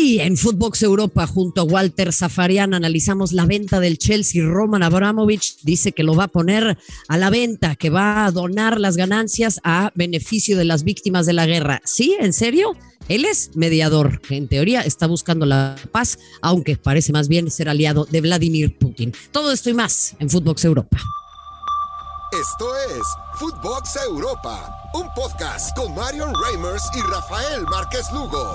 En Footbox Europa, junto a Walter Zafarian, analizamos la venta del Chelsea. Roman Abramovich dice que lo va a poner a la venta, que va a donar las ganancias a beneficio de las víctimas de la guerra. ¿Sí? ¿En serio? Él es mediador, en teoría está buscando la paz, aunque parece más bien ser aliado de Vladimir Putin. Todo esto y más en Footbox Europa. Esto es Footbox Europa, un podcast con Marion Reimers y Rafael Márquez Lugo,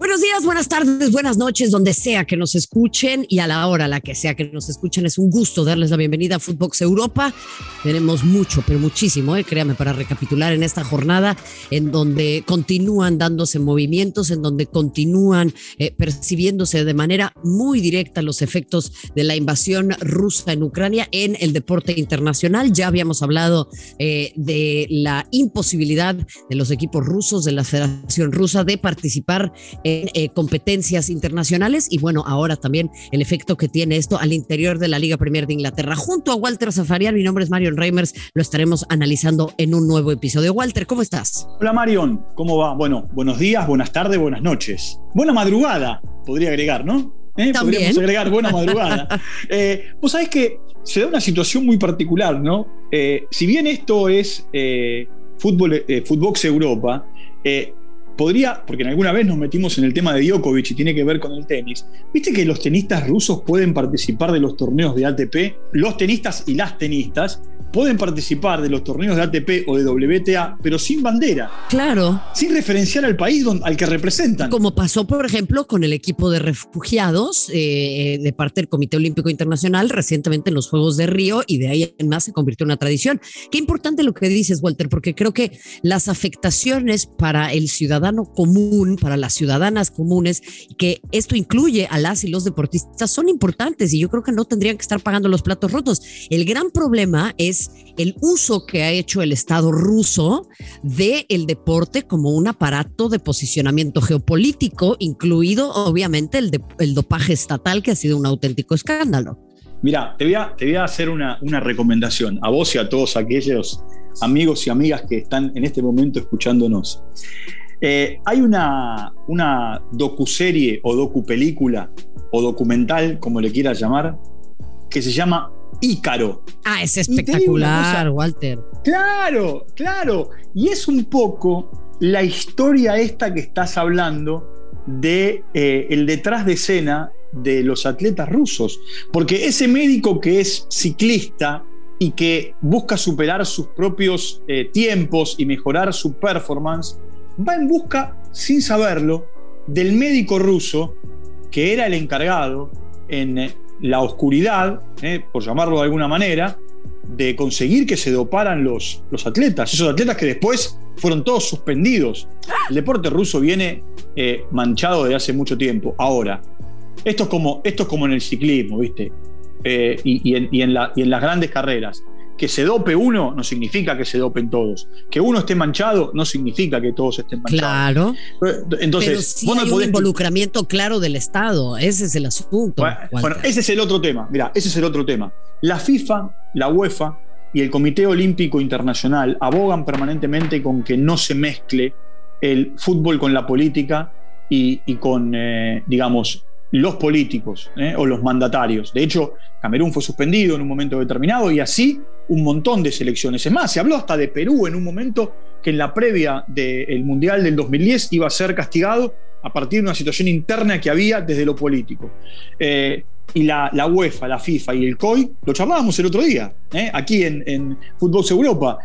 Buenos días, buenas tardes, buenas noches, donde sea que nos escuchen y a la hora la que sea que nos escuchen. Es un gusto darles la bienvenida a Footbox Europa. Tenemos mucho, pero muchísimo, eh, créame, para recapitular en esta jornada en donde continúan dándose movimientos, en donde continúan eh, percibiéndose de manera muy directa los efectos de la invasión rusa en Ucrania en el deporte internacional. Ya habíamos hablado eh, de la imposibilidad de los equipos rusos, de la Federación Rusa, de participar eh, competencias internacionales y bueno, ahora también el efecto que tiene esto al interior de la Liga Premier de Inglaterra. Junto a Walter Zafarian, mi nombre es Marion Reimers, lo estaremos analizando en un nuevo episodio. Walter, ¿cómo estás? Hola Marion, ¿cómo va? Bueno, buenos días, buenas tardes, buenas noches. Buena madrugada, podría agregar, ¿no? ¿Eh? Podríamos agregar buena madrugada. eh, Vos sabés que se da una situación muy particular, ¿no? Eh, si bien esto es fútbol, Footbox Europa, podría, porque en alguna vez nos metimos en el tema de Djokovic y tiene que ver con el tenis, viste que los tenistas rusos pueden participar de los torneos de ATP, los tenistas y las tenistas pueden participar de los torneos de ATP o de WTA, pero sin bandera. Claro. Sin referenciar al país al que representan. Como pasó, por ejemplo, con el equipo de refugiados eh, de parte del Comité Olímpico Internacional recientemente en los Juegos de Río y de ahí en más se convirtió en una tradición. Qué importante lo que dices, Walter, porque creo que las afectaciones para el ciudadano común, para las ciudadanas comunes, que esto incluye a las y los deportistas, son importantes y yo creo que no tendrían que estar pagando los platos rotos. El gran problema es el uso que ha hecho el Estado ruso del el deporte como un aparato de posicionamiento geopolítico, incluido obviamente el, el dopaje estatal, que ha sido un auténtico escándalo. Mira, te voy a, te voy a hacer una, una recomendación a vos y a todos aquellos amigos y amigas que están en este momento escuchándonos. Eh, hay una, una docuserie o docupelícula o documental, como le quieras llamar, que se llama Ícaro. Ah, es espectacular, Walter. Claro, claro. Y es un poco la historia esta que estás hablando de eh, el detrás de escena de los atletas rusos. Porque ese médico que es ciclista y que busca superar sus propios eh, tiempos y mejorar su performance, va en busca, sin saberlo, del médico ruso que era el encargado en eh, la oscuridad, eh, por llamarlo de alguna manera, de conseguir que se doparan los, los atletas, esos atletas que después fueron todos suspendidos. El deporte ruso viene eh, manchado desde hace mucho tiempo. Ahora, esto es como, esto es como en el ciclismo, ¿viste? y, en, y en las grandes carreras que se dope uno no significa que se dopen todos. Que uno esté manchado no significa que todos estén manchados. Claro. Entonces, Pero sí hay un involucramiento claro del Estado. Ese es el asunto. Bueno, ese es el otro tema. Mira, ese es el otro tema. La FIFA, la UEFA y el Comité Olímpico Internacional abogan permanentemente con que no se mezcle el fútbol con la política y, con, eh, digamos, los políticos eh, o los mandatarios. De hecho, Camerún fue suspendido en un momento determinado y así un montón de selecciones. Es más, se habló hasta de Perú en un momento que en la previa del Mundial del 2010 iba a ser castigado a partir de una situación interna que había desde lo político. Eh, y la, UEFA, la FIFA y el COI, lo charlábamos el otro día, eh, aquí en, en Fútbol Europa,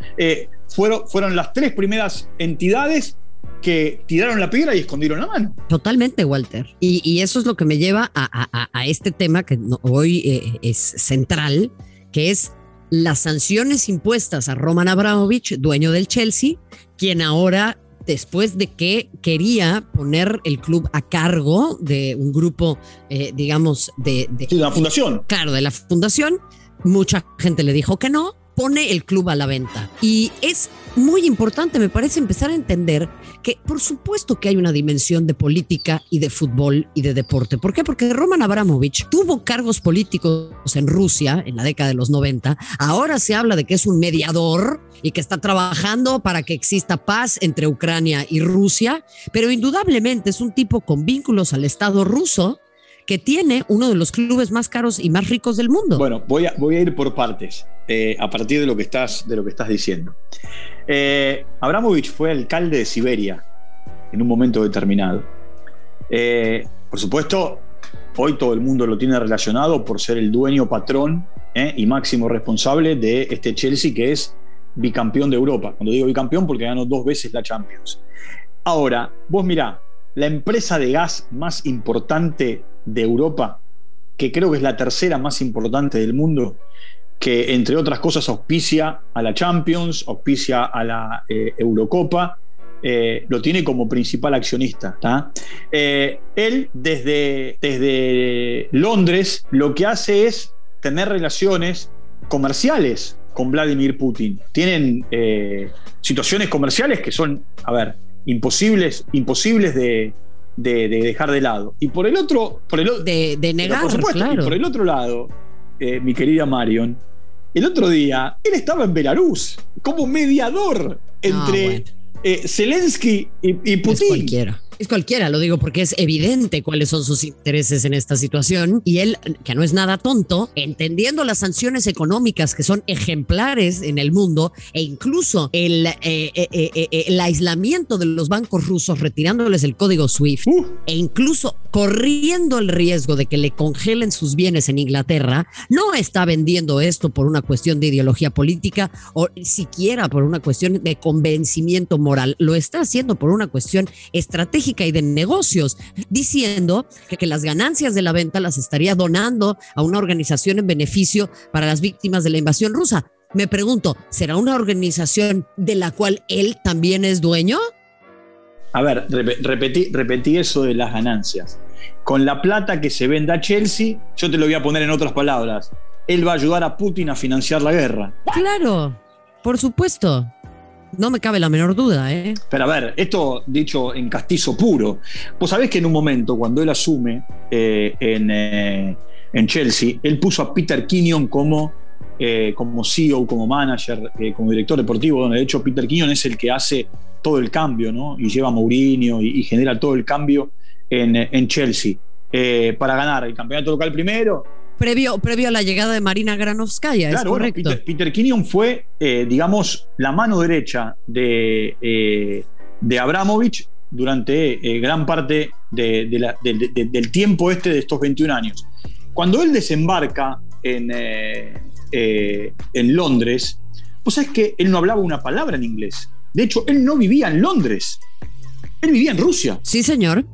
fueron, fueron las tres primeras entidades que tiraron la piedra y escondieron la mano. Totalmente, Walter. Y, eso es lo que me lleva a, este tema que hoy eh, es central, que es las sanciones impuestas a Roman Abramovich, dueño del Chelsea, quien ahora después de que quería poner el club a cargo de un grupo, eh, digamos, de, de, la fundación. Claro, de la fundación. Mucha gente le dijo que no, pone el club a la venta. Y es muy importante, me parece, empezar a entender que por supuesto que hay una dimensión de política y de fútbol y de deporte. ¿Por qué? Porque Roman Abramovich tuvo cargos políticos en Rusia en la década de los 90. Ahora se habla de que es un mediador y que está trabajando para que exista paz entre Ucrania y Rusia, pero indudablemente es un tipo con vínculos al Estado ruso que tiene uno de los clubes más caros y más ricos del mundo. Bueno, voy a, voy a ir por partes eh, a partir de lo que estás, de lo que estás diciendo. Eh, Abramovich fue alcalde de Siberia en un momento determinado. Eh, por supuesto, hoy todo el mundo lo tiene relacionado por ser el dueño, patrón y máximo responsable de este Chelsea que es bicampeón de Europa. Cuando digo bicampeón porque ganó dos veces la Champions. Ahora, vos mirá, la empresa de gas más importante de Europa, que creo que es la tercera más importante del mundo, que entre otras cosas auspicia a la Champions, auspicia a la eh, Eurocopa, eh, lo tiene como principal accionista. Eh, él desde, desde Londres lo que hace es tener relaciones comerciales con Vladimir Putin. Tienen situaciones comerciales que son, a ver, imposibles, imposibles de, de, dejar de lado. Y por el otro. Por el, de, de negar, por supuesto, por el otro lado, eh, mi querida Marion, el otro día él estaba en Belarus como mediador entre eh, Zelensky y, y Putin. Es cualquiera, lo digo porque es evidente cuáles son sus intereses en esta situación y él, que no es nada tonto, entendiendo las sanciones económicas que son ejemplares en el mundo e incluso el, eh, eh, eh, el aislamiento de los bancos rusos retirándoles el código SWIFT uh. e incluso corriendo el riesgo de que le congelen sus bienes en Inglaterra, no está vendiendo esto por una cuestión de ideología política o siquiera por una cuestión de convencimiento moral, lo está haciendo por una cuestión estratégica y de negocios, diciendo que, que las ganancias de la venta las estaría donando a una organización en beneficio para las víctimas de la invasión rusa. Me pregunto, ¿será una organización de la cual él también es dueño? A ver, repetí, repetí eso de las ganancias. Con la plata que se venda a Chelsea, yo te lo voy a poner en otras palabras. Él va a ayudar a Putin a financiar la guerra. Claro, por supuesto. No me cabe la menor duda, ¿eh? Pero a ver, esto dicho en castizo puro. Vos sabés que en un momento, cuando él asume eh, eh, en, Chelsea, él puso a Peter Kinyon como, eh, como CEO, como manager, como director deportivo, donde de hecho Peter Kinyon es el que hace todo el cambio, ¿no? Y lleva a Mourinho y, genera todo el cambio en, en Chelsea. para ganar el campeonato local primero, Previo, previo a la llegada de Marina Granovskaya, ¿es correcto? Peter, Peter fue, eh, digamos, la mano derecha de, eh, de Abramovich durante eh, gran parte del tiempo este de estos 21 años. Cuando él desembarca en, en Londres, pues es que él no hablaba una palabra en inglés. De hecho, él no vivía en Londres. Él vivía en Rusia. Sí, señor.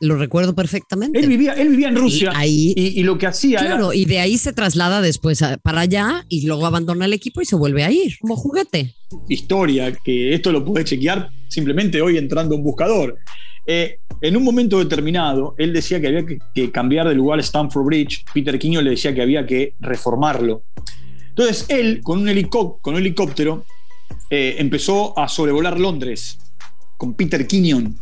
Lo recuerdo perfectamente. Él vivía, él vivía en Rusia y, y, lo que hacía claro, y de ahí se traslada después para allá y luego abandona el equipo y se vuelve a ir como juguete. Historia, que esto lo puede chequear simplemente hoy entrando a un buscador. Eh, en un momento determinado, él decía que había que, cambiar de lugar Stamford Bridge. Peter Quiño le decía que había que reformarlo. Entonces, él, con un, helicóptero, con un helicóptero eh, empezó a sobrevolar Londres con Peter Kinyon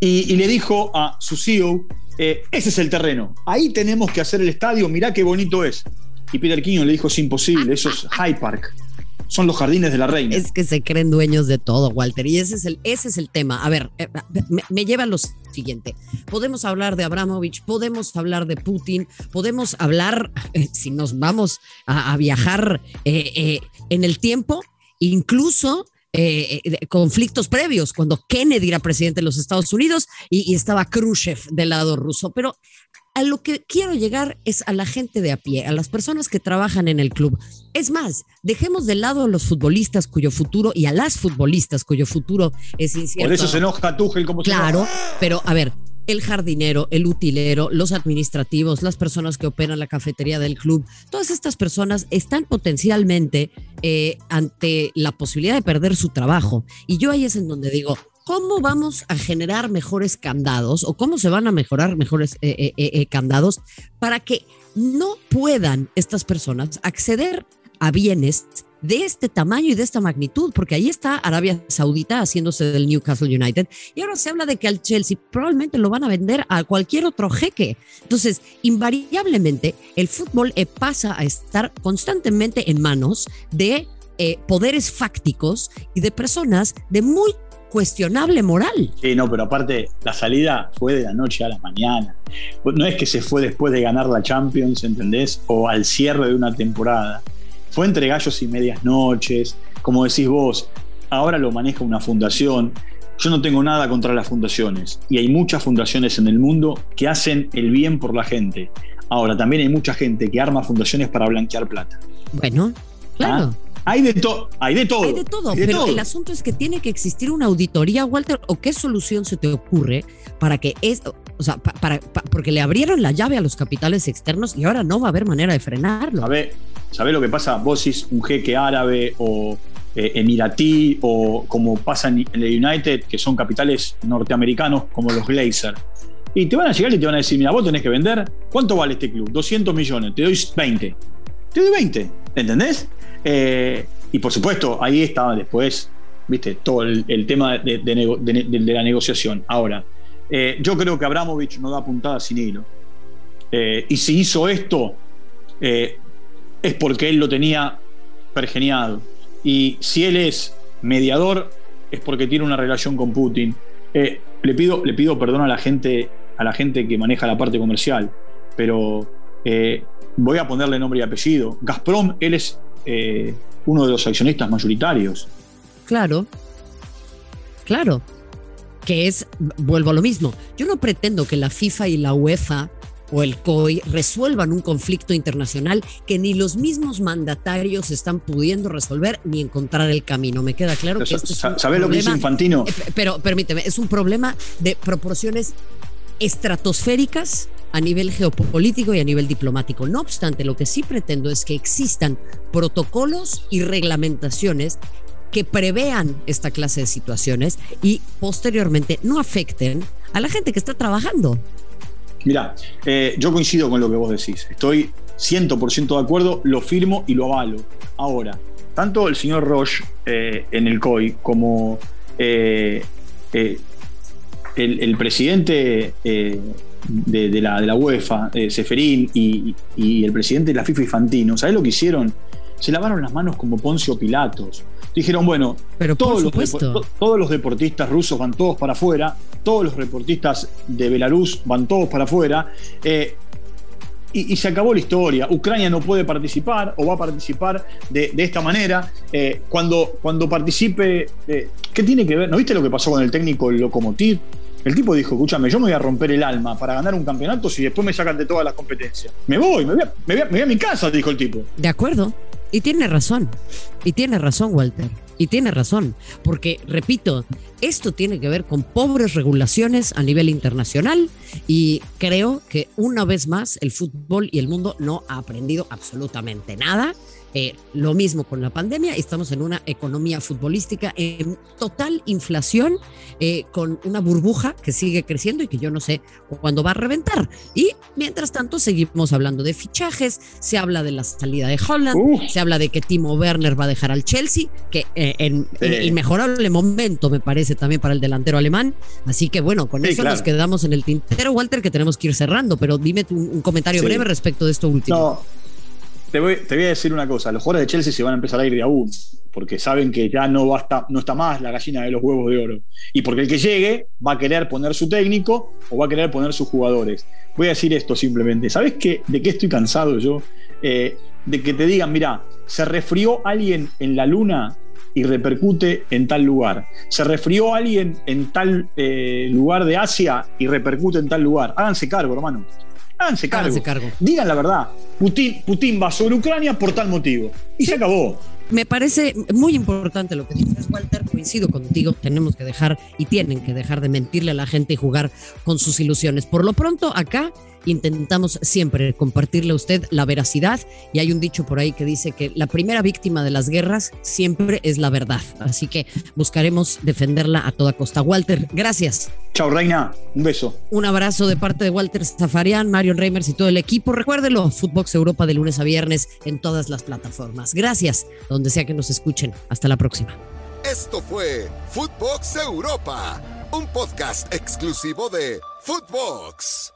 y, le dijo a su CEO, eh, ese es el terreno, ahí tenemos que hacer el estadio, mirá qué bonito es. Y Peter King le dijo, es imposible, eso es High Park. Son los jardines de la reina. Es que se creen dueños de todo, Walter. Y ese es el, ese es el tema. A ver, eh, me, lleva a lo siguiente. Podemos hablar de Abramovich, podemos hablar de Putin, podemos hablar, eh, si nos vamos a, viajar en el tiempo, incluso eh, eh, conflictos previos, cuando Kennedy era presidente de los Estados Unidos y, estaba Khrushchev del lado ruso. Pero a lo que quiero llegar es a la gente de a pie, a las personas que trabajan en el club. Es más, dejemos de lado a los futbolistas cuyo futuro y a las futbolistas cuyo futuro es incierto. Por eso se enoja Tuchel como Claro, pero a ver, el jardinero, el utilero, los administrativos, las personas que operan la cafetería del club, todas estas personas están potencialmente eh, ante la posibilidad de perder su trabajo. Y yo ahí es en donde digo, ¿cómo vamos a generar mejores candados o cómo se van a mejorar mejores eh, eh, candados para que no puedan estas personas acceder a bienes de este tamaño y de esta magnitud, porque ahí está Arabia Saudita haciéndose del Newcastle United y ahora se habla de que al Chelsea probablemente lo van a vender a cualquier otro jeque. Entonces, invariablemente, el fútbol eh, pasa a estar constantemente en manos de eh, poderes fácticos y de personas de muy cuestionable moral. Sí, no, pero aparte la salida fue de la noche a la mañana. No es que se fue después de ganar la Champions, ¿entendés? O al cierre de una temporada. Fue entre gallos y medias noches, como decís vos, ahora lo maneja una fundación. Yo no tengo nada contra las fundaciones y hay muchas fundaciones en el mundo que hacen el bien por la gente. Ahora, también hay mucha gente que arma fundaciones para blanquear plata. Bueno, claro. ¿Ah? Hay de, todo, hay de todo. Hay de todo, pero el asunto es que tiene que existir una auditoría, Walter, o qué solución se te ocurre para que es, o sea, para, porque le abrieron la llave a los capitales externos y ahora no va a haber manera de frenarlo. ¿Sabes sabe lo que pasa? Vos sos un jeque árabe o eh, emiratí o como pasa en el United, que son capitales norteamericanos como los Glazer. Y te van a llegar y te van a decir, mira, vos tenés que vender, ¿cuánto vale este club? 200 millones, te doy 20. Te doy 20, ¿entendés? Eh, y por supuesto, ahí estaba después, viste, todo el, tema de, la negociación. Ahora, eh, yo creo que Abramovich no da puntada sin hilo. Eh, y si hizo esto, es porque él lo tenía pergeniado. Y si él es mediador, es porque tiene una relación con Putin. le, pido, le pido perdón a la gente, a la gente que maneja la parte comercial, pero voy a ponerle nombre y apellido. Gazprom, él es eh, uno de los accionistas mayoritarios. Claro, claro, que es, vuelvo a lo mismo, yo no pretendo que la FIFA y la UEFA o el COI resuelvan un conflicto internacional que ni los mismos mandatarios están pudiendo resolver ni encontrar el camino. Me queda claro que este es ¿Sabes lo que dice Infantino? Eh, pero permíteme, es un problema de proporciones estratosféricas a nivel geopolítico y a nivel diplomático. No obstante, lo que sí pretendo es que existan protocolos y reglamentaciones que prevean esta clase de situaciones y posteriormente no afecten a la gente que está trabajando. Mira, eh, yo coincido con lo que vos decís. Estoy 100% de acuerdo, lo firmo y lo avalo. Ahora, tanto el señor Roche eh, en el COI como eh, el, presidente de, la, de la UEFA, Seferín, y, el presidente de la FIFA Infantino, ¿sabes lo que hicieron? Se lavaron las manos como Poncio Pilatos. Dijeron, bueno, Pero todos, los, todos los deportistas rusos van todos para afuera, todos los deportistas de Belarus van todos para afuera. Eh, y, se acabó la historia. Ucrania no puede participar o va a participar de, esta manera. Eh, cuando, cuando participe, ¿qué tiene que ver? ¿No viste lo que pasó con el técnico Lokomotiv? El tipo dijo, escúchame, yo me voy a romper el alma para ganar un campeonato si después me sacan de todas las competencias. Me voy, me voy a, mi casa, dijo el tipo. De acuerdo. Y tiene razón. Y tiene razón, Walter. Y tiene razón. Porque, repito, esto tiene que ver con pobres regulaciones a nivel internacional y creo que una vez más el fútbol y el mundo no ha aprendido absolutamente nada eh, lo mismo con la pandemia, estamos en una economía futbolística en total inflación, eh, con una burbuja que sigue creciendo y que yo no sé cuándo va a reventar. Y mientras tanto seguimos hablando de fichajes, se habla de la salida de Holland, se habla de que Timo Werner va a dejar al Chelsea, que eh, en, inmejorable momento me parece también para el delantero alemán. Así que bueno, con eso nos quedamos en el tintero, Walter, que tenemos que ir cerrando, pero dime un, comentario breve respecto de esto último te voy, a decir una cosa, los jugadores de Chelsea se van a empezar a ir de a uno, porque saben que ya no, basta, no está más la gallina de los huevos de oro. Y porque el que llegue va a querer poner su técnico o va a querer poner sus jugadores. Voy a decir esto simplemente. ¿Sabes qué, de qué estoy cansado yo? Eh, de que te digan, mira, se resfrió alguien en la luna y repercute en tal lugar. Se resfrió alguien en tal eh, lugar de Asia y repercute en tal lugar. Háganse cargo, hermano. Háganse cargo. Digan la verdad. Putin, Putin va sobre Ucrania por tal motivo. Y se acabó. Me parece muy importante lo que dices, Walter. Coincido contigo. Tenemos que dejar y tienen que dejar de mentirle a la gente y jugar con sus ilusiones. Por lo pronto, acá intentamos siempre compartirle a usted la veracidad y hay un dicho por ahí que dice que la primera víctima de las guerras siempre es la verdad. Así que buscaremos defenderla a toda costa. Walter, gracias. Chao. Reina. Un beso. Un abrazo de parte de Walter Zafarian, Marion Reimers y todo el equipo. Recuérdelo, Footbox Europa de lunes a viernes en todas las plataformas. Gracias, donde sea que nos escuchen. Hasta la próxima. Esto fue Footbox Europa, un podcast exclusivo de Footbox.